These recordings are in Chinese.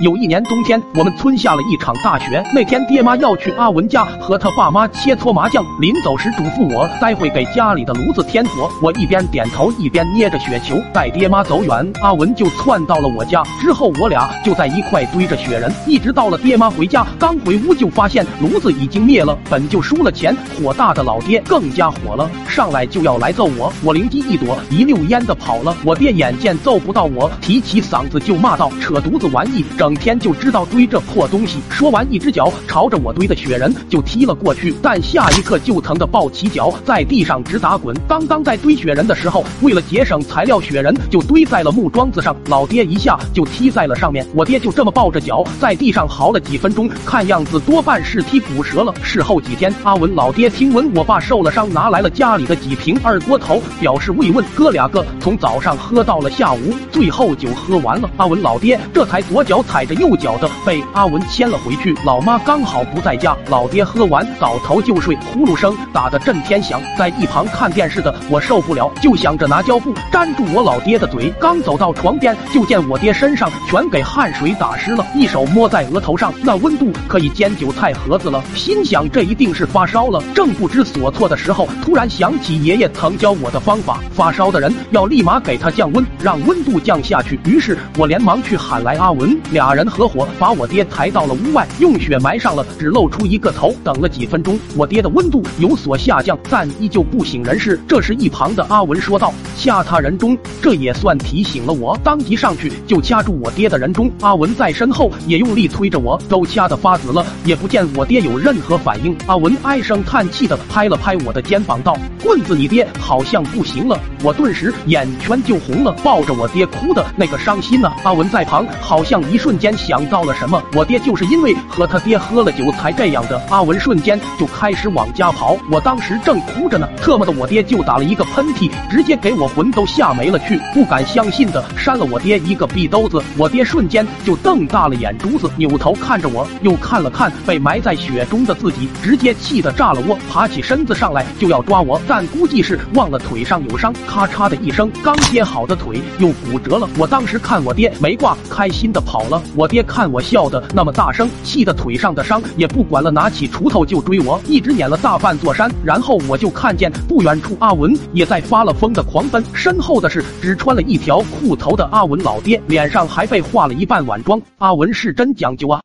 有一年冬天，我们村下了一场大雪。那天，爹妈要去阿文家和他爸妈切磋麻将。临走时嘱咐我，待会给家里的炉子添火。我一边点头，一边捏着雪球。待爹妈走远，阿文就窜到了我家。之后，我俩就在一块堆着雪人，一直到了爹妈回家。刚回屋，就发现炉子已经灭了。本就输了钱，火大的老爹更加火了，上来就要来揍我。我灵机一躲，一溜烟的跑了。我爹眼见揍不到我，提起嗓子就骂道：“扯犊子玩意！”整整天就知道堆这破东西。说完，一只脚朝着我堆的雪人就踢了过去，但下一刻就疼得抱起脚在地上直打滚。刚刚在堆雪人的时候，为了节省材料，雪人就堆在了木桩子上，老爹一下就踢在了上面。我爹就这么抱着脚在地上嚎了几分钟，看样子多半是踢骨折了。事后几天，阿文老爹听闻我爸受了伤，拿来了家里的几瓶二锅头，表示慰问。哥俩个从早上喝到了下午，最后酒喝完了，阿文老爹这才左脚踩。踩着右脚的被阿文牵了回去，老妈刚好不在家，老爹喝完倒头就睡，呼噜声打得震天响。在一旁看电视的我受不了，就想着拿胶布粘住我老爹的嘴。刚走到床边，就见我爹身上全给汗水打湿了，一手摸在额头上，那温度可以煎韭菜盒子了。心想这一定是发烧了，正不知所措的时候，突然想起爷爷曾教我的方法，发烧的人要立马给他降温，让温度降下去。于是我连忙去喊来阿文俩。人合伙把我爹抬到了屋外，用雪埋上了，只露出一个头。等了几分钟，我爹的温度有所下降，但依旧不省人事。这时，一旁的阿文说道：“掐他人中，这也算提醒了我。”当即上去就掐住我爹的人中。阿文在身后也用力推着我，都掐得发紫了，也不见我爹有任何反应。阿文唉声叹气的拍了拍我的肩膀，道：“棍子，你爹好像不行了。”我顿时眼圈就红了，抱着我爹哭的那个伤心呢。阿文在旁好像一瞬。瞬间想到了什么？我爹就是因为和他爹喝了酒才这样的。阿文瞬间就开始往家跑，我当时正哭着呢，特么的我爹就打了一个喷嚏，直接给我魂都吓没了去，不敢相信的扇了我爹一个逼兜子。我爹瞬间就瞪大了眼珠子，扭头看着我，又看了看被埋在雪中的自己，直接气得炸了窝，爬起身子上来就要抓我，但估计是忘了腿上有伤，咔嚓的一声，刚接好的腿又骨折了。我当时看我爹没挂，开心的跑了我爹看我笑的那么大声，气得腿上的伤也不管了，拿起锄头就追我，一直撵了大半座山。然后我就看见不远处阿文也在发了疯的狂奔，身后的是只穿了一条裤头的阿文老爹，脸上还被化了一半晚妆。阿文是真讲究啊！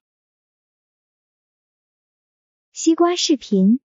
西瓜视频。